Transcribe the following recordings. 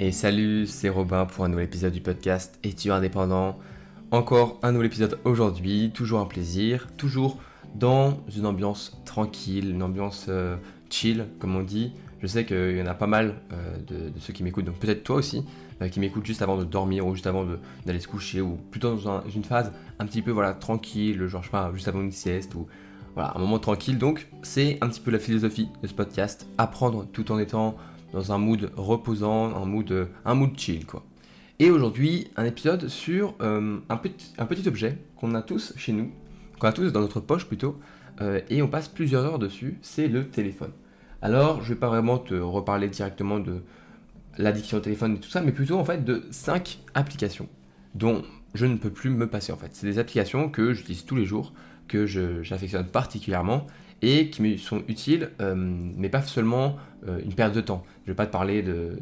Et salut, c'est Robin pour un nouvel épisode du podcast Étudiant indépendant? Encore un nouvel épisode aujourd'hui, toujours un plaisir, toujours dans une ambiance tranquille, une ambiance euh, chill, comme on dit. Je sais qu'il y en a pas mal euh, de, ceux qui m'écoutent, donc peut-être toi aussi, euh, qui m'écoutent juste avant de dormir ou juste avant d'aller se coucher, ou plutôt dans une phase un petit peu voilà tranquille, genre je sais pas, juste avant une sieste ou voilà un moment tranquille. Donc c'est un petit peu la philosophie de ce podcast, apprendre tout en étant dans un mood reposant, un mood, un mood chill quoi. Et aujourd'hui, un épisode sur un, petit, un petit objet qu'on a tous chez nous, qu'on a tous dans notre poche plutôt, et on passe plusieurs heures dessus, c'est le téléphone. Alors, je vais pas vraiment te reparler directement de l'addiction au téléphone et tout ça, mais plutôt en fait de 5 applications dont je ne peux plus me passer en fait. C'est des applications que j'utilise tous les jours, que j'affectionne particulièrement et qui me sont utiles, euh, mais pas seulement euh, une perte de temps. Je ne vais pas te parler de,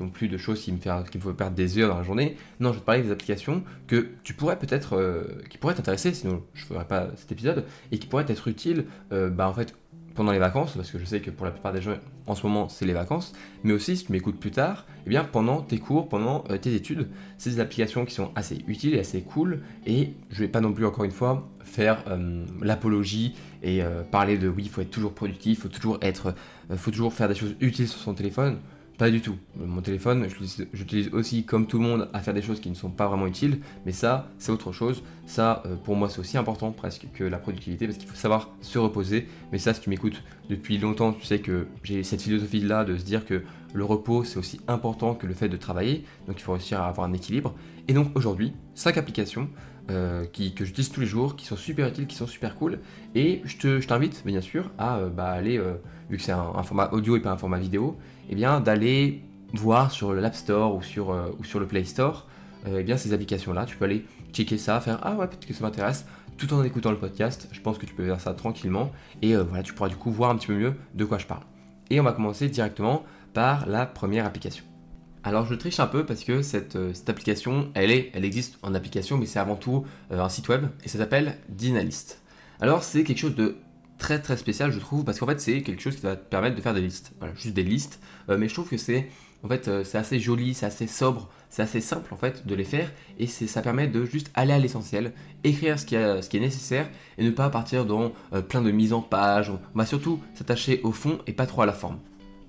non plus de choses qui me, font, qui font perdre des heures dans la journée. Non, je vais te parler des applications que tu pourrais peut-être, euh, qui pourraient t'intéresser, sinon je ne ferais pas cet épisode, et qui pourraient être utiles, bah, en fait, pendant les vacances, parce que je sais que pour la plupart des gens, en ce moment, c'est les vacances, mais aussi, si tu m'écoutes plus tard, eh bien, pendant tes cours, pendant euh, tes études, c'est des applications qui sont assez utiles et assez cool, et je vais pas non plus, encore une fois, faire euh, l'apologie et euh, parler de oui, il faut être toujours productif, il faut toujours être, faut toujours faire des choses utiles sur son téléphone. Pas du tout. Mon téléphone, j'utilise aussi comme tout le monde à faire des choses qui ne sont pas vraiment utiles, mais ça, c'est autre chose. Ça, euh, pour moi, c'est aussi important presque que la productivité, parce qu'il faut savoir se reposer. Mais ça, si tu m'écoutes depuis longtemps, tu sais que j'ai cette philosophie-là de se dire que le repos, c'est aussi important que le fait de travailler. Donc il faut réussir à avoir un équilibre. Et donc aujourd'hui, 5 applications euh, que j'utilise tous les jours, qui sont super utiles, qui sont super cool. Et je t'invite, bien sûr, à euh, bah, aller, vu que c'est un, format audio et pas un format vidéo, eh bien d'aller voir sur l'App Store ou sur, euh, ou sur le Play Store euh, eh bien ces applications-là. Tu peux aller checker ça, faire Ah ouais, peut-être que ça m'intéresse, tout en écoutant le podcast. Je pense que tu peux faire ça tranquillement. Et euh, voilà, tu pourras du coup voir un petit peu mieux de quoi je parle. Et on va commencer directement par la première application. Alors je triche un peu parce que cette, cette application, elle, existe en application, mais c'est avant tout un site web et ça s'appelle Dynalist. Alors c'est quelque chose de très très spécial je trouve parce qu'en fait c'est quelque chose qui va te permettre de faire des listes. Voilà juste des listes. Euh, mais je trouve que c'est euh, assez joli c'est assez sobre c'est assez simple en fait de les faire et ça permet de juste aller à l'essentiel écrire ce qui, est nécessaire et ne pas partir dans euh, plein de mises en page. On va surtout s'attacher au fond et pas trop à la forme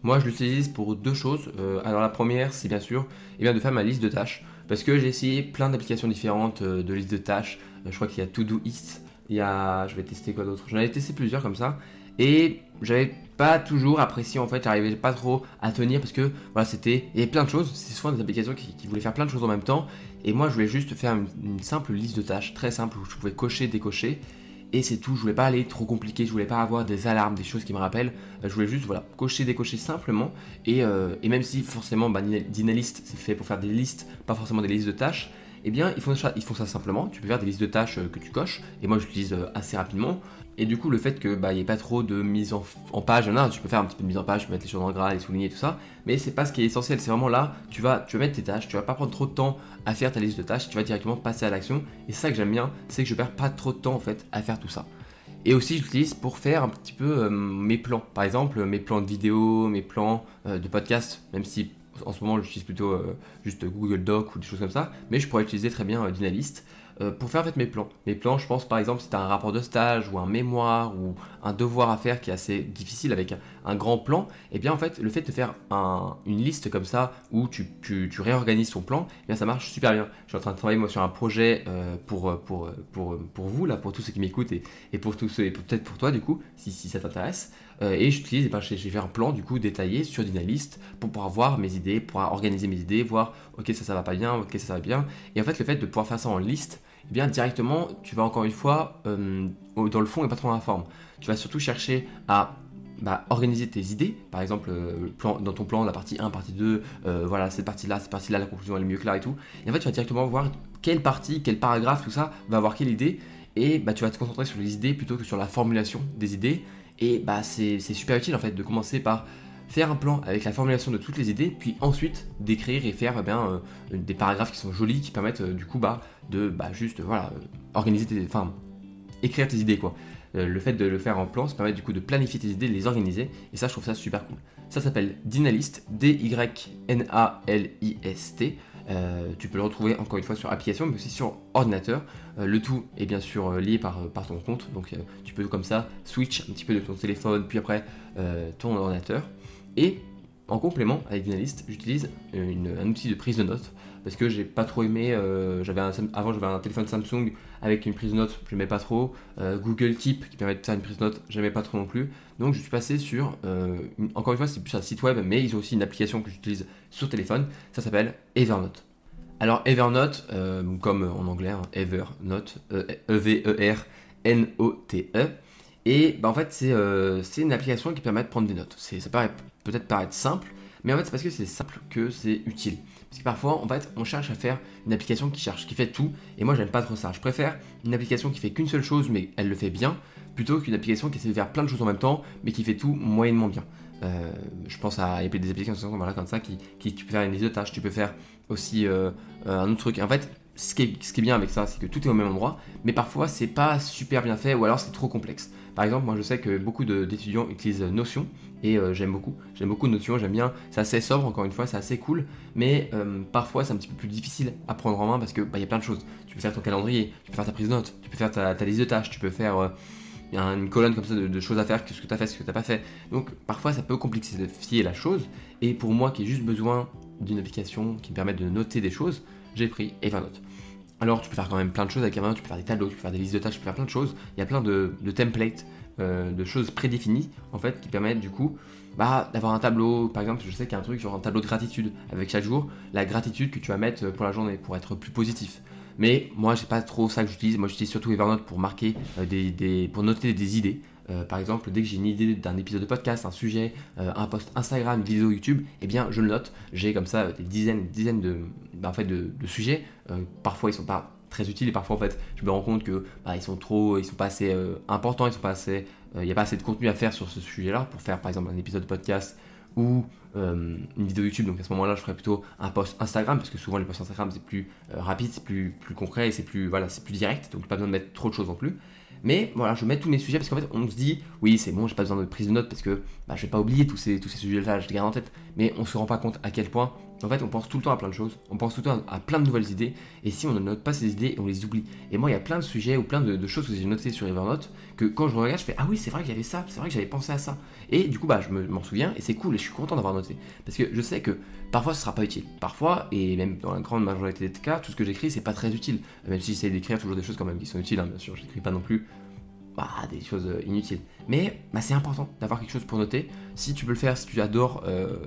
moi je l'utilise pour deux choses alors la première c'est bien sûr eh bien, de faire ma liste de tâches parce que j'ai essayé plein d'applications différentes de listes de tâches je crois qu'il y a Todoist il y a, je vais tester quoi d'autre J'en avais testé plusieurs comme ça. Et j'avais pas toujours apprécié en fait, j'arrivais pas trop à tenir parce que voilà, c'était. Il y avait plein de choses, c'est souvent des applications qui, voulaient faire plein de choses en même temps. Et moi je voulais juste faire une, simple liste de tâches très simple où je pouvais cocher, décocher. Et c'est tout, je voulais pas aller trop compliqué, je voulais pas avoir des alarmes, des choses qui me rappellent. Euh, je voulais juste voilà, cocher, décocher simplement. Et, euh, et même si forcément bah, Dynalist c'est fait pour faire des listes, pas forcément des listes de tâches eh bien, ils font, ça, simplement. Tu peux faire des listes de tâches euh, que tu coches, et moi j'utilise euh, assez rapidement. Et du coup, le fait que bah, n'y ait pas trop de mise en, page, non, tu peux faire un petit peu de mise en page, mettre les choses en gras, les souligner, tout ça, mais c'est pas ce qui est essentiel. C'est vraiment là, tu vas, tu vas mettre tes tâches, tu vas pas prendre trop de temps à faire ta liste de tâches, tu vas directement passer à l'action. Et ça que j'aime bien, c'est que je perds pas trop de temps en fait à faire tout ça. Et aussi, j'utilise pour faire un petit peu euh, mes plans. Par exemple, mes plans de vidéo, mes plans de podcast, même si en ce moment, j'utilise plutôt euh, juste Google Doc ou des choses comme ça, mais je pourrais utiliser très bien euh, Dynalist euh, pour faire en mes plans. Mes plans, je pense par exemple si tu un rapport de stage ou un mémoire ou un devoir à faire qui est assez difficile avec un, grand plan, et eh bien en fait le fait de faire une liste comme ça où tu, réorganises ton plan, eh bien ça marche super bien. Je suis en train de travailler moi sur un projet pour, pour, pour, pour, vous, là, pour tous ceux qui m'écoutent et, pour tous ceux, et peut-être pour toi du coup, si, ça t'intéresse. Euh, et j'utilise, eh ben, j'ai fait un plan du coup détaillé sur Dynalist pour pouvoir voir mes idées, pour organiser mes idées, voir ok ça ça va pas bien, ok ça va bien. Et en fait le fait de pouvoir faire ça en liste, eh bien directement tu vas encore une fois euh, dans le fond et pas trop dans la forme. Tu vas surtout chercher à bah, organiser tes idées, par exemple euh, plan, dans ton plan, la partie 1, partie 2, voilà, cette partie-là, cette partie-là, la conclusion elle est mieux claire et tout. Et en fait, tu vas directement voir quelle partie, quel paragraphe, tout ça, va avoir quelle idée, et bah, tu vas te concentrer sur les idées plutôt que sur la formulation des idées, et bah, c'est super utile en fait de commencer par faire un plan avec la formulation de toutes les idées, puis ensuite d'écrire et faire eh bien, euh, des paragraphes qui sont jolis, qui permettent euh, du coup bah, de bah, juste voilà, euh, organiser tes. Enfin, écrire tes idées quoi. Le fait de le faire en plan, ça permet du coup de planifier tes idées, de les organiser, et ça je trouve ça super cool. Ça s'appelle Dynalist, D-Y-N-A-L-I-S-T. Euh, tu peux le retrouver encore une fois sur application, mais aussi sur ordinateur. Euh, le tout est bien sûr euh, lié par, par, ton compte, donc tu peux comme ça switch un petit peu de ton téléphone, puis après ton ordinateur. Et en complément avec Dynalist, j'utilise un outil de prise de notes parce que j'ai pas trop aimé. j'avais avant j'avais un téléphone Samsung avec une prise de notes, je n'aimais pas trop. Google Keep qui permet de faire une prise de notes, j'aimais pas trop non plus. Donc je suis passé sur, encore une fois c'est plus un site web, mais ils ont aussi une application que j'utilise sur téléphone. Ça s'appelle Evernote. Alors Evernote, euh, comme en anglais, hein, Evernote, E-V-E-R-N-O-T-E. E, et bah, en fait, euh, c'est une application qui permet de prendre des notes. Ça paraît peut-être paraître simple, mais en fait, c'est parce que c'est simple que c'est utile. Parce que parfois, en fait, on cherche à faire une application qui cherche, qui fait tout, et moi, j'aime pas trop ça. Je préfère une application qui fait qu'une seule chose, mais elle le fait bien, plutôt qu'une application qui essaie de faire plein de choses en même temps, mais qui fait tout moyennement bien. Euh, je pense à des applications comme ça qui, qui, tu peux faire une liste de tâches, tu peux faire aussi euh, euh, un autre truc. En fait, ce qui, est, ce qui est bien avec ça, c'est que tout est au même endroit, mais parfois c'est pas super bien fait ou alors c'est trop complexe. Par exemple, moi je sais que beaucoup d'étudiants utilisent Notion et j'aime beaucoup. J'aime beaucoup Notion, j'aime bien. C'est assez sobre, encore une fois, c'est assez cool, mais parfois c'est un petit peu plus difficile à prendre en main parce que bah, y a plein de choses. Tu peux faire ton calendrier, tu peux faire ta prise de notes, tu peux faire ta, liste de tâches, tu peux faire a une colonne comme ça de, choses à faire, ce que tu as fait, ce que tu n'as pas fait. Donc parfois ça peut complexifier la chose. Et pour moi qui ai juste besoin d'une application qui me permette de noter des choses, j'ai pris Evernote. Alors tu peux faire quand même plein de choses avec Evernote, tu peux faire des tableaux, tu peux faire des listes de tâches, tu peux faire plein de choses. Il y a plein de, templates, euh, de choses prédéfinies en fait qui permettent du coup bah, d'avoir un tableau. Par exemple, je sais qu'il y a un truc genre un tableau de gratitude avec chaque jour la gratitude que tu vas mettre pour la journée pour être plus positif. Mais moi, c'est pas trop ça que j'utilise. Moi, j'utilise surtout Evernote pour marquer euh, des, pour noter des idées. Euh, par exemple, dès que j'ai une idée d'un épisode de podcast, un sujet, euh, un post Instagram, une vidéo YouTube, eh bien, je le note. J'ai comme ça des dizaines, dizaines de, bah, en fait, de, sujets. parfois, ils sont pas très utiles et parfois, en fait, je me rends compte que bah, ils sont trop, ils sont pas assez importants, ils sont pas assez, il n'y a pas assez de contenu à faire sur ce sujet-là pour faire, par exemple, un épisode de podcast ou euh, une vidéo YouTube. Donc à ce moment-là, je ferai plutôt un post Instagram parce que souvent les posts Instagram c'est plus euh, rapide, c'est plus, concret et c'est plus, voilà, c'est plus direct. Donc pas besoin de mettre trop de choses non plus. Mais voilà, je mets tous mes sujets parce qu'en fait, on se dit, oui, c'est bon, j'ai pas besoin de prise de notes parce que bah, je vais pas oublier tous ces, tous ces sujets-là, je les garde en tête. Mais on se rend pas compte à quel point, en fait, on pense tout le temps à plein de choses, on pense tout le temps à plein de nouvelles idées, et si on ne note pas ces idées, on les oublie. Et moi, il y a plein de sujets ou plein de, choses que j'ai notées sur Evernote que quand je regarde, je fais, ah oui, c'est vrai qu'il y avait ça, c'est vrai que j'avais pensé à ça. Et du coup, bah, je m'en souviens, et c'est cool, et je suis content d'avoir noté. Parce que je sais que parfois, ce sera pas utile. Parfois, et même dans la grande majorité des cas, tout ce que j'écris, c'est pas très utile. Même si j'essaie d'écrire toujours des choses quand même qui sont utiles, hein, bien sûr, j'écris pas non plus bah, des choses euh, inutiles. Mais bah, c'est important d'avoir quelque chose pour noter. Si tu peux le faire, si tu adores euh,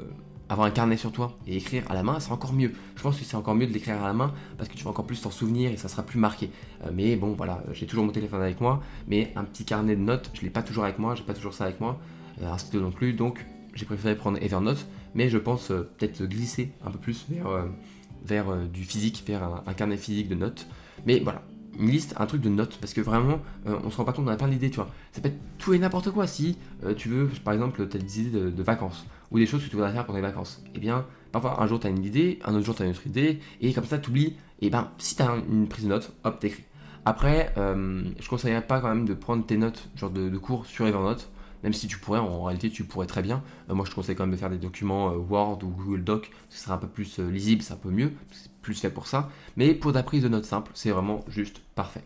avoir un carnet sur toi et écrire à la main, c'est encore mieux. Je pense que c'est encore mieux de l'écrire à la main parce que tu vas encore plus t'en souvenir et ça sera plus marqué. Euh, mais bon, voilà, j'ai toujours mon téléphone avec moi, mais un petit carnet de notes, je l'ai pas toujours avec moi, j'ai pas toujours ça avec moi, un stylo non plus, donc j'ai préféré prendre Evernote, mais je pense peut-être glisser un peu plus vers, vers du physique, vers un carnet physique de notes. Mais voilà, une liste, un truc de notes, parce que vraiment, euh, on se rend pas compte, on a plein d'idées, tu vois. Ça peut être tout et n'importe quoi. Si euh, tu veux, par exemple, tu as des idées de, vacances, ou des choses que tu voudrais faire pendant les vacances, eh bien, parfois, un jour, tu as une idée, un autre jour, tu as une autre idée, et comme ça, tu oublies, et ben, si tu as une prise de notes, hop, t'écris. Après, euh, je conseillerais pas quand même de prendre tes notes, genre de, cours sur Evernote, même si tu pourrais, en réalité, tu pourrais très bien. moi, je te conseille quand même de faire des documents Word ou Google Doc, ce sera un peu plus lisible, c'est un peu mieux, plus fait pour ça. Mais pour ta prise de notes simple, c'est vraiment juste parfait.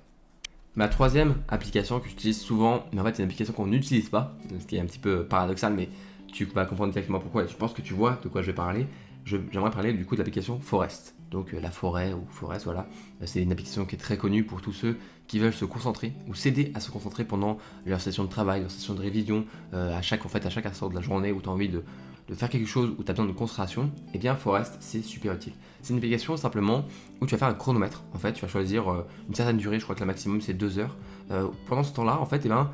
Ma troisième application que j'utilise souvent, mais en fait c'est une application qu'on n'utilise pas, ce qui est un petit peu paradoxal, mais tu vas comprendre exactement pourquoi et je pense que tu vois de quoi je vais parler. J'aimerais parler du coup de l'application Forest. Donc euh, la forêt ou Forest, voilà. Euh, c'est une application qui est très connue pour tous ceux qui veulent se concentrer ou s'aider à se concentrer pendant leur session de travail, leur session de révision, euh, à chaque en fait à chaque instant de la journée où tu as envie de, de faire quelque chose où tu as besoin de concentration, eh bien Forest, c'est super utile. C'est une application simplement où tu vas faire un chronomètre. En fait, tu vas choisir une certaine durée, je crois que le maximum c'est 2 heures. Pendant ce temps-là, en fait, eh ben,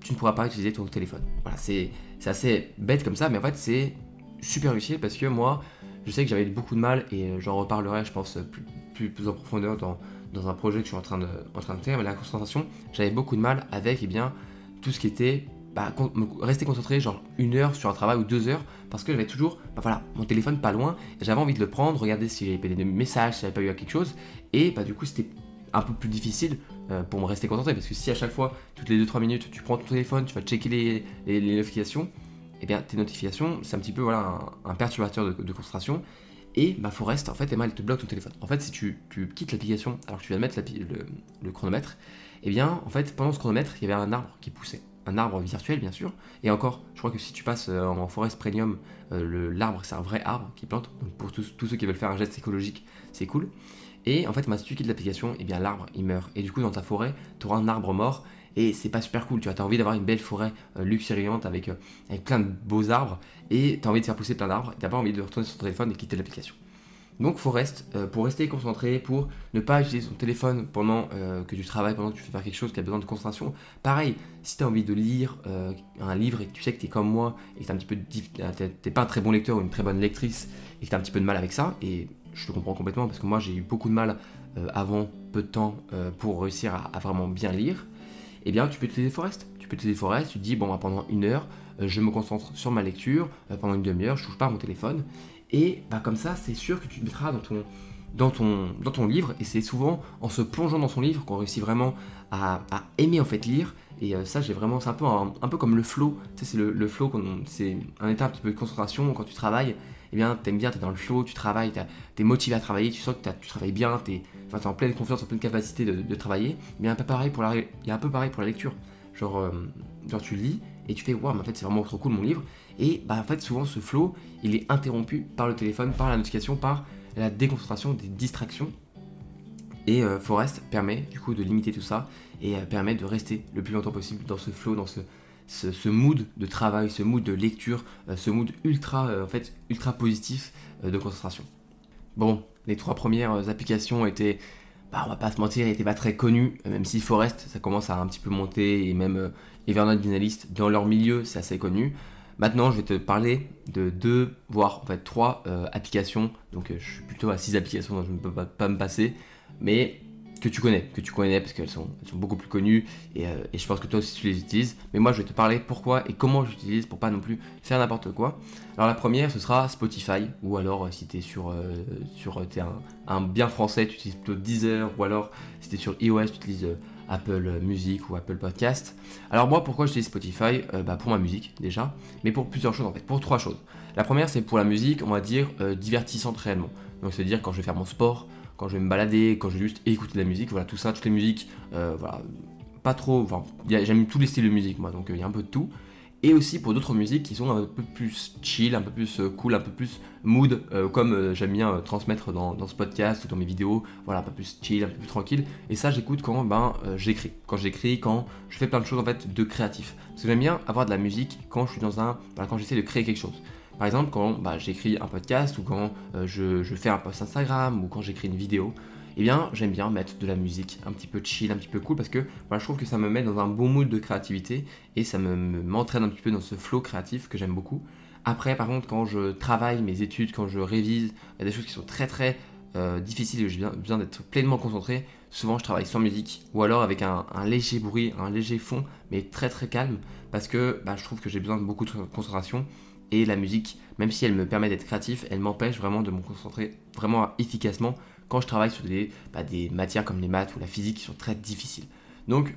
tu ne pourras pas utiliser ton téléphone. Voilà, c'est assez bête comme ça, mais en fait, c'est super utile parce que moi, je sais que j'avais beaucoup de mal et j'en reparlerai, je pense, plus, plus, en profondeur dans, dans, un projet que je suis en train de, en train de faire. Mais la concentration, j'avais beaucoup de mal avec eh bien, tout ce qui était bah, rester concentré genre une heure sur un travail ou deux heures parce que j'avais toujours bah, voilà, mon téléphone pas loin et j'avais envie de le prendre, regarder si j'avais des messages, si j'avais pas eu quelque chose et bah, du coup c'était un peu plus difficile pour me rester concentré. Parce que si à chaque fois, toutes les 2-3 minutes, tu prends ton téléphone, tu vas checker les, notifications, eh bien tes notifications, c'est un petit peu voilà, un, perturbateur de, concentration. Et bah, Forest, en fait, elle te bloque ton téléphone. En fait, si tu, quittes l'application alors que tu viens de mettre le, chronomètre, eh bien, en fait, pendant ce chronomètre, il y avait un arbre qui poussait. Un arbre virtuel, bien sûr. Et encore, je crois que si tu passes euh, en Forest Premium, euh, l'arbre, c'est un vrai arbre qui plante. Donc, pour tous, tous, ceux qui veulent faire un geste écologique, c'est cool. Et en fait, si tu quittes l'application, eh bien, l'arbre, il meurt. Et du coup, dans ta forêt, tu auras un arbre mort et c'est pas super cool. Tu as envie d'avoir une belle forêt euh, luxuriante avec, avec plein de beaux arbres et tu as envie de faire pousser plein d'arbres. Tu pas envie de retourner sur ton téléphone et quitter l'application. Donc Forest, euh, pour rester concentré, pour ne pas utiliser son téléphone pendant euh, que tu travailles, pendant que tu fais faire quelque chose qui a besoin de concentration. Pareil, si tu envie de lire euh, un livre et que tu sais que tu es comme moi et que tu un petit peu t'es pas un très bon lecteur ou une très bonne lectrice et que tu un petit peu de mal avec ça, et je te comprends complètement parce que moi j'ai eu beaucoup de mal avant peu de temps pour réussir à, vraiment bien lire, eh bien tu peux utiliser Forest. Tu peux utiliser Forest, tu te dis bon bah, pendant une heure, je me concentre sur ma lecture, pendant une demi-heure, je touche pas à mon téléphone et bah, comme ça, c'est sûr que tu te mettras dans ton, dans ton, dans ton livre. Et c'est souvent en se plongeant dans son livre qu'on réussit vraiment à, aimer en fait lire. Et euh, ça, j'ai vraiment, c'est un peu, un, peu comme le flow. Tu sais, c'est le flow, c'est un état un petit peu de concentration. Quand tu travailles, eh bien, t'aimes bien, t'es dans le flow, tu travailles, t'es motivé à travailler, tu sens que tu travailles bien, t'es es en pleine confiance, en pleine capacité de, travailler. Mais un peu pareil pour la, il y a un peu pareil pour la lecture. Genre, euh, genre tu lis et tu fais, waouh, mais en fait, c'est vraiment trop cool mon livre. Et bah, en fait, souvent, ce flow, il est interrompu par le téléphone, par la notification, par la déconcentration des distractions. Et euh, Forest permet du coup de limiter tout ça et euh, permet de rester le plus longtemps possible dans ce flow, dans ce, ce, mood de travail, ce mood de lecture, euh, ce mood ultra, en fait, ultra positif de concentration. Bon, les trois premières applications étaient, bah, on va pas se mentir, n'étaient pas très connues, même si Forest, ça commence à un petit peu monter, et même Evernote Analyst, dans leur milieu, c'est assez connu. Maintenant, je vais te parler de deux, voire en fait trois euh, applications. Donc, euh, je suis plutôt à six applications dont je ne peux pas, me passer, mais que tu connais, que tu connais parce qu'elles sont, beaucoup plus connues euh, et, je pense que toi aussi tu les utilises. Mais moi, je vais te parler pourquoi et comment j'utilise pour pas non plus faire n'importe quoi. Alors, la première, ce sera Spotify, ou alors si tu es sur, sur es un, bien français, tu utilises plutôt Deezer, ou alors si tu es sur iOS, tu utilises Apple Music ou Apple Podcast. Alors moi, pourquoi j'utilise Spotify? Euh, bah, Pour ma musique déjà, mais pour plusieurs choses en fait, pour trois choses. La première, c'est pour la musique, on va dire, euh, divertissante réellement. Donc c'est-à-dire quand je vais faire mon sport, quand je vais me balader, quand je vais juste écouter de la musique, voilà, tout ça, toutes les musiques, euh, voilà, pas trop, enfin, j'aime tous les styles de musique moi, donc il y a un peu de tout et aussi pour d'autres musiques qui sont un peu plus chill, un peu plus euh, cool, un peu plus mood, euh, comme euh, j'aime bien transmettre dans, ce podcast ou dans mes vidéos, voilà, un peu plus chill, un peu plus tranquille. Et ça, j'écoute quand ben, j'écris. Quand j'écris, quand je fais plein de choses en fait de créatif. Parce que j'aime bien avoir de la musique quand je suis dans un. quand j'essaie de créer quelque chose. Par exemple, quand bah, j'écris un podcast ou quand je, je, fais un post Instagram ou quand j'écris une vidéo, eh bien j'aime bien mettre de la musique un petit peu chill, un petit peu cool parce que je trouve que ça me met dans un bon mood de créativité et ça m'entraîne un petit peu dans ce flow créatif que j'aime beaucoup. Après par contre quand je travaille mes études, quand je révise, il y a des choses qui sont très très euh, difficiles et j'ai besoin d'être pleinement concentré. Souvent je travaille sans musique ou alors avec un, léger bruit, un léger fond mais très très calme parce que bah, je trouve que j'ai besoin de beaucoup de concentration et la musique, même si elle me permet d'être créatif, elle m'empêche vraiment de me concentrer vraiment efficacement quand je travaille sur des, bah, des matières comme les maths ou la physique qui sont très difficiles. Donc,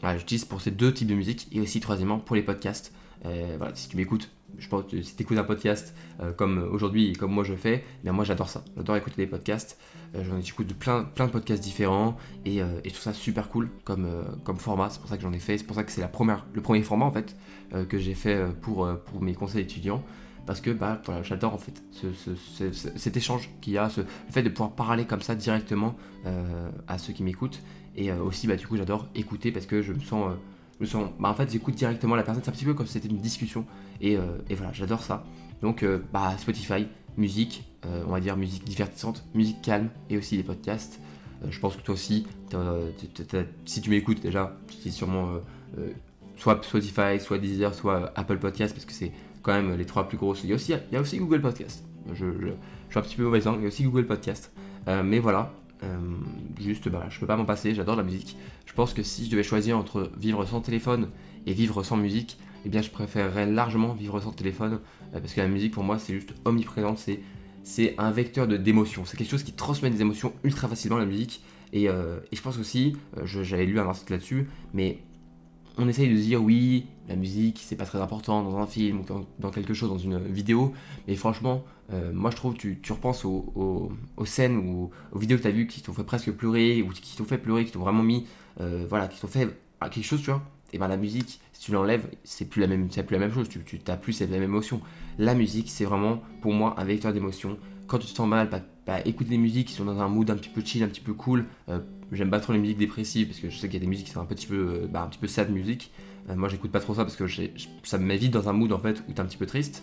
voilà, j'utilise pour ces deux types de musique et aussi troisièmement pour les podcasts. Euh, voilà, si tu m'écoutes, si tu écoutes un podcast euh, comme aujourd'hui et comme moi je fais, bien moi j'adore ça. J'adore écouter des podcasts. Euh, j'en écoute de plein, plein de podcasts différents et, et, je trouve ça super cool comme, comme format. C'est pour ça que j'en ai fait. C'est pour ça que c'est le premier format en fait que j'ai fait pour, pour mes conseils étudiants parce que bah, voilà, j'adore en fait cet échange qu'il y a, le fait de pouvoir parler comme ça directement euh, à ceux qui m'écoutent. Et euh, aussi, bah, du coup, j'adore écouter parce que je me sens. Euh, je me sens bah, en fait, j'écoute directement la personne. C'est un petit peu comme si c'était une discussion. Et, et voilà, j'adore ça. Donc, bah, Spotify, musique, on va dire musique divertissante, musique calme et aussi des podcasts. je pense que toi aussi, si tu m'écoutes déjà, c'est sûrement soit Spotify, soit Deezer, soit Apple Podcast parce que c'est quand même les trois plus grosses. Il y a aussi, Google Podcast. Je, suis un petit peu mauvais il y a aussi Google Podcast. Euh, mais voilà, euh, juste, bah, je peux pas m'en passer, j'adore la musique. Je pense que si je devais choisir entre vivre sans téléphone et vivre sans musique, eh bien je préférerais largement vivre sans téléphone, euh, parce que la musique pour moi c'est juste omniprésente, c'est un vecteur d'émotion, c'est quelque chose qui transmet des émotions ultra facilement la musique, Et, je pense aussi, j'avais lu un article là-dessus, mais on essaye de dire oui, la musique c'est pas très important dans un film ou dans, quelque chose, dans une vidéo, mais franchement, moi je trouve tu, tu repenses aux, scènes ou aux vidéos que tu as vues qui t'ont fait presque pleurer ou qui t'ont fait pleurer, qui t'ont vraiment mis, voilà, qui t'ont fait quelque chose, tu vois. Et ben la musique, si tu l'enlèves, c'est plus la même, c'est plus la même chose. Tu, tu t'as plus cette même émotion. La musique, c'est vraiment pour moi un vecteur d'émotion. Quand tu te sens mal, bah, bah, écoute des musiques qui sont dans un mood un petit peu chill, un petit peu cool. Euh, j'aime pas trop les musiques dépressives parce que je sais qu'il y a des musiques qui sont un petit peu, euh, bah, un petit peu sad musique. Euh, moi, j'écoute pas trop ça parce que ça me met vite dans un mood en fait où t'es un petit peu triste.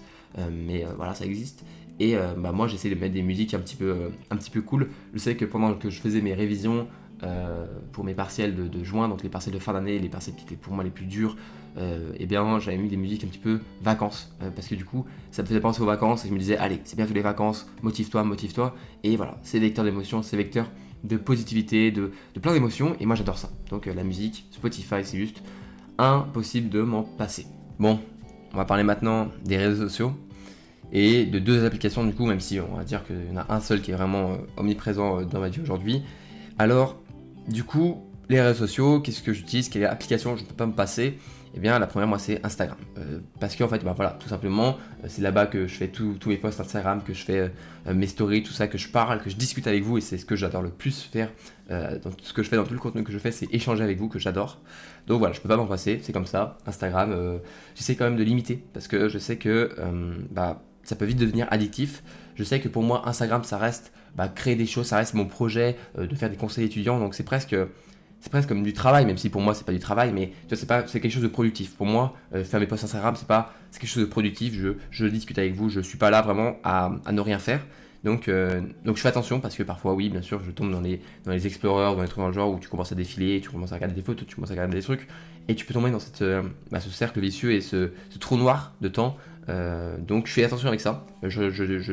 mais voilà, ça existe. Et bah, moi, j'essaie de mettre des musiques un petit peu, un petit peu cool. Je sais que pendant que je faisais mes révisions, euh, pour mes partiels de, juin, donc les partiels de fin d'année, les partiels qui étaient pour moi les plus durs, euh, et bien j'avais mis des musiques un petit peu vacances, euh, parce que du coup ça me faisait penser aux vacances et je me disais allez c'est bientôt les vacances, motive-toi, motive-toi, et voilà, c'est vecteur d'émotion, c'est vecteur de positivité, de, plein d'émotions, et moi j'adore ça. Donc la musique, Spotify, c'est juste impossible de m'en passer. Bon, on va parler maintenant des réseaux sociaux et de deux applications du coup, même si on va dire qu'il y en a un seul qui est vraiment omniprésent dans ma vie aujourd'hui. Alors, du coup, les réseaux sociaux, qu'est-ce que j'utilise Quelle application je ne peux pas me passer Eh bien, la première, moi, c'est Instagram. Euh, parce qu'en fait, bah, voilà, tout simplement, euh, c'est là-bas que je fais tous mes posts Instagram, que je fais euh, mes stories, tout ça, que je parle, que je discute avec vous, et c'est ce que j'adore le plus faire. dans ce que je fais, dans tout le contenu que je fais, c'est échanger avec vous, que j'adore. Donc voilà, je peux pas m'en passer, c'est comme ça. Instagram, j'essaie quand même de limiter, parce que je sais que bah, ça peut vite devenir addictif. Je sais que pour moi, Instagram, ça reste bah, créer des choses, ça reste mon projet euh, de faire des conseils étudiants, donc c'est presque c'est presque comme du travail, même si pour moi c'est pas du travail, mais c'est pas c'est quelque chose de productif. Pour moi, euh, faire mes posts Instagram, c'est pas c'est quelque chose de productif. Je, je discute avec vous, je suis pas là vraiment à, à ne rien faire. Donc, euh, donc je fais attention parce que parfois, oui, bien sûr, je tombe dans les, dans les explorers, dans les trucs dans le genre où tu commences à défiler, tu commences à regarder des photos, tu commences à regarder des trucs, et tu peux tomber dans cette, bah, ce cercle vicieux et ce, ce, trou noir de temps. Donc je fais attention avec ça. Je,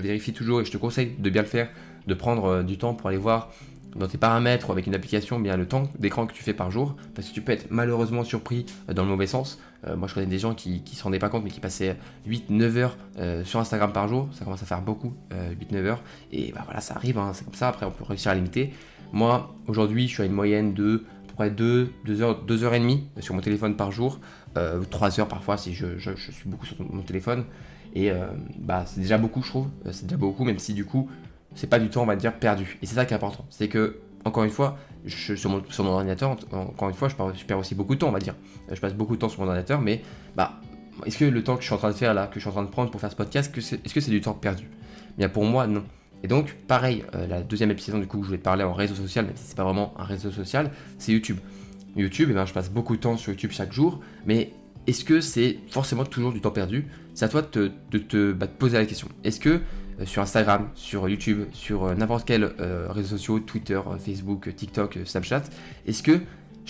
vérifie toujours et je te conseille de bien le faire de prendre euh, du temps pour aller voir dans tes paramètres ou avec une application bien le temps d'écran que tu fais par jour parce que tu peux être malheureusement surpris euh, dans le mauvais sens. Euh, moi je connais des gens qui ne se rendaient pas compte mais qui passaient 8-9 heures sur Instagram par jour, ça commence à faire beaucoup, 8-9 heures et bah voilà ça arrive, hein, c'est comme ça, après on peut réussir à limiter. Moi aujourd'hui je suis à une moyenne de près 2, 2 heures, 2 heures et demie sur mon téléphone par jour, 3 heures parfois si je, suis beaucoup sur mon téléphone et bah c'est déjà beaucoup je trouve, c'est déjà beaucoup même si du coup c'est pas du temps, on va dire, perdu. Et c'est ça qui est important. C'est que, encore une fois, sur, mon, ordinateur, encore une fois, je, perds aussi beaucoup de temps, on va dire. Je passe beaucoup de temps sur mon ordinateur, mais bah, est-ce que le temps que je suis en train de faire là, que je suis en train de prendre pour faire ce podcast, est-ce que c'est du temps perdu? Bien pour moi, non. Et donc, pareil, euh, la deuxième épisode du coup, je voulais te parler en réseau social, même si c'est pas vraiment un réseau social, c'est YouTube. YouTube, eh ben, je passe beaucoup de temps sur YouTube chaque jour, mais est-ce que c'est forcément toujours du temps perdu? C'est à toi de te, bah, poser la question. Est-ce que euh, sur Instagram, sur YouTube, sur euh, n'importe quel euh, réseau social, Twitter, Facebook, TikTok, Snapchat, est-ce que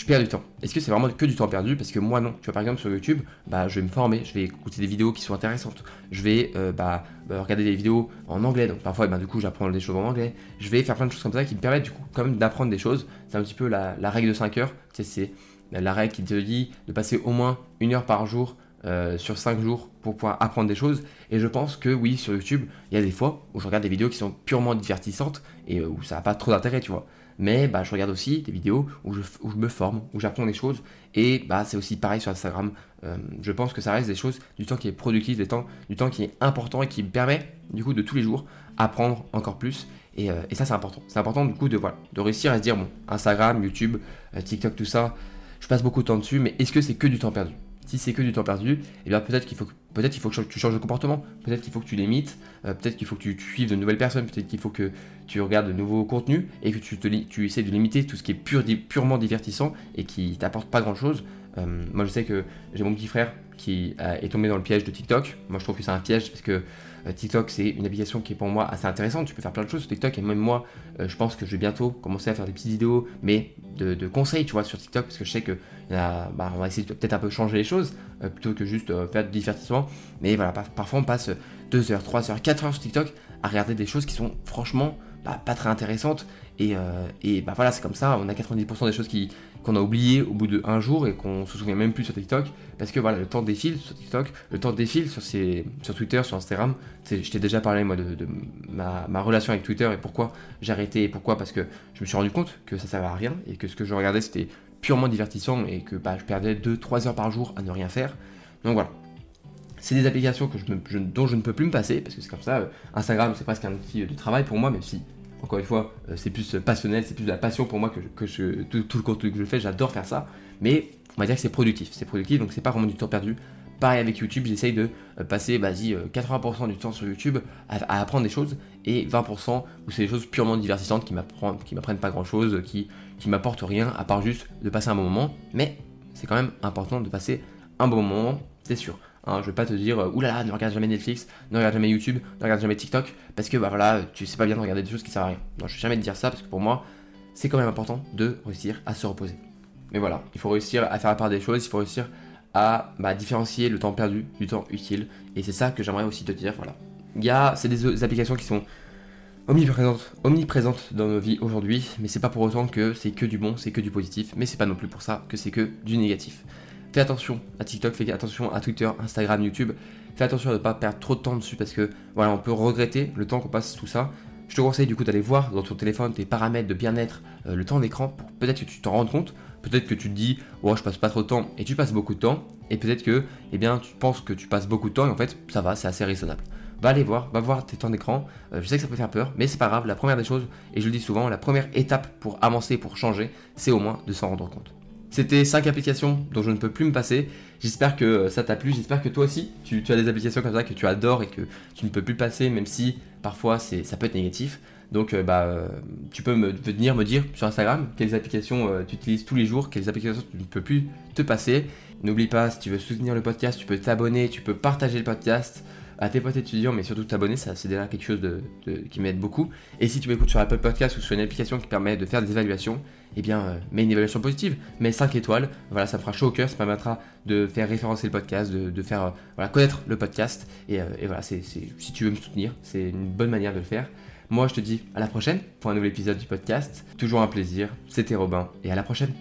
je perds du temps Est-ce que c'est vraiment que du temps perdu? Parce que moi non. Tu vois par exemple sur YouTube, bah, je vais me former, je vais écouter des vidéos qui sont intéressantes, je vais bah, bah, regarder des vidéos en anglais, donc parfois bah, du coup j'apprends des choses en anglais, je vais faire plein de choses comme ça qui me permettent du coup quand même d'apprendre des choses. C'est un petit peu la, règle de 5 heures, tu sais, c'est la règle qui te dit de passer au moins une heure par jour euh, sur 5 jours pour pouvoir apprendre des choses. Et je pense que oui, sur YouTube, il y a des fois où je regarde des vidéos qui sont purement divertissantes et euh, où ça n'a pas trop d'intérêt, tu vois. Mais bah, je regarde aussi des vidéos où je, me forme, où j'apprends des choses. Et bah, c'est aussi pareil sur Instagram. Euh, je pense que ça reste des choses, du temps qui est productif, du temps, qui est important et qui me permet, du coup, de tous les jours apprendre encore plus. Et, et ça, c'est important. C'est important, du coup, de, voilà, de réussir à se dire, bon, Instagram, YouTube, TikTok, tout ça, je passe beaucoup de temps dessus, mais est-ce que c'est que du temps perdu? Si c'est que du temps perdu, eh bien peut-être qu'il faut, qu'il faut que tu changes de comportement, peut-être qu'il faut que tu limites, euh, peut-être qu'il faut que tu, suives de nouvelles personnes, peut-être qu'il faut que tu regardes de nouveaux contenus et que tu, essaies de limiter tout ce qui est pur, purement divertissant et qui t'apporte pas grand-chose. Euh, moi je sais que j'ai mon petit frère qui est tombé dans le piège de TikTok. Moi je trouve que c'est un piège parce que euh, TikTok, c'est une application qui est pour moi assez intéressante. Tu peux faire plein de choses sur TikTok et même moi, euh, je pense que je vais bientôt commencer à faire des petites vidéos, mais de, conseils, tu vois, sur TikTok parce que je sais que bah, on va essayer peut-être un peu changer les choses euh, plutôt que juste faire du divertissement. Mais voilà, parfois on passe 2 heures, 3 heures, 4 heures sur TikTok à regarder des choses qui sont franchement bah, pas très intéressantes. Et, et bah voilà, c'est comme ça, on a 90% des choses qui, qu'on a oublié au bout d'un jour et qu'on se souvient même plus sur TikTok parce que voilà le temps défile sur TikTok, le temps défile sur, sur Twitter, sur Instagram. Je t'ai déjà parlé moi de, ma, relation avec Twitter et pourquoi j'ai arrêté et pourquoi parce que je me suis rendu compte que ça servait à rien et que ce que je regardais c'était purement divertissant et que bah, je perdais 2-3 heures par jour à ne rien faire. Donc voilà. C'est des applications dont je ne peux plus me passer parce que c'est comme ça. Instagram c'est presque un outil de travail pour moi même si encore une fois, euh, c'est plus passionnel, c'est plus de la passion pour moi que, je, tout, le contenu que je fais, j'adore faire ça. Mais on va dire que c'est productif, c'est productif, donc c'est pas vraiment du temps perdu. Pareil avec YouTube, j'essaye de euh, passer, vas-y, 80% euh, du temps sur YouTube à, apprendre des choses et 20% où c'est des choses purement divertissantes qui m'apprennent pas grand chose, qui, qui m'apportent rien à part juste de passer un bon moment. Mais c'est quand même important de passer un bon moment, c'est sûr. Hein, je vais pas te dire, euh, oulala, ne regarde jamais Netflix, ne regarde jamais YouTube, ne regarde jamais TikTok, parce que bah voilà, tu sais pas bien de regarder des choses qui servent à rien. Non, je vais jamais te dire ça, parce que pour moi, c'est quand même important de réussir à se reposer. Mais voilà, il faut réussir à faire la part des choses, il faut réussir à bah, différencier le temps perdu du temps utile. Et c'est ça que j'aimerais aussi te dire, voilà. Il y a, c'est des, applications qui sont omniprésentes, omniprésentes dans nos vies aujourd'hui, mais c'est pas pour autant que c'est que du bon, c'est que du positif, mais c'est pas non plus pour ça que c'est que du négatif. Fais attention à TikTok, fais attention à Twitter, Instagram, YouTube. Fais attention à ne pas perdre trop de temps dessus parce que voilà, on peut regretter le temps qu'on passe tout ça. Je te conseille du coup d'aller voir dans ton téléphone tes paramètres de bien-être, euh, le temps d'écran, pour peut-être que tu t'en rendes compte, peut-être que tu te dis oh je passe pas trop de temps et tu passes beaucoup de temps, et peut-être que eh bien tu penses que tu passes beaucoup de temps et en fait ça va, c'est assez raisonnable. Va aller voir, va voir tes temps d'écran. Euh, je sais que ça peut faire peur, mais c'est pas grave. La première des choses, et je le dis souvent, la première étape pour avancer, pour changer, c'est au moins de s'en rendre compte. C'était 5 applications dont je ne peux plus me passer. J'espère que euh, ça t'a plu, j'espère que toi aussi tu, as des applications comme ça que tu adores et que tu ne peux plus passer, même si parfois ça peut être négatif. Donc euh, bah, euh, tu peux venir me dire sur Instagram quelles applications tu utilises tous les jours, quelles applications tu ne peux plus te passer. N'oublie pas, si tu veux soutenir le podcast, tu peux t'abonner, tu peux partager le podcast à tes potes étudiants, mais surtout t'abonner, ça c'est déjà quelque chose qui m'aide beaucoup. Et si tu m'écoutes sur Apple Podcast ou sur une application qui permet de faire des évaluations, eh bien, euh, mets une évaluation positive, mets 5 étoiles, voilà, ça me fera chaud au cœur, ça permettra de faire référencer le podcast, de, faire euh, connaître le podcast, et, euh, voilà, c'est, si tu veux me soutenir, c'est une bonne manière de le faire. Moi, je te dis à la prochaine pour un nouvel épisode du podcast. Toujours un plaisir. C'était Robin et à la prochaine.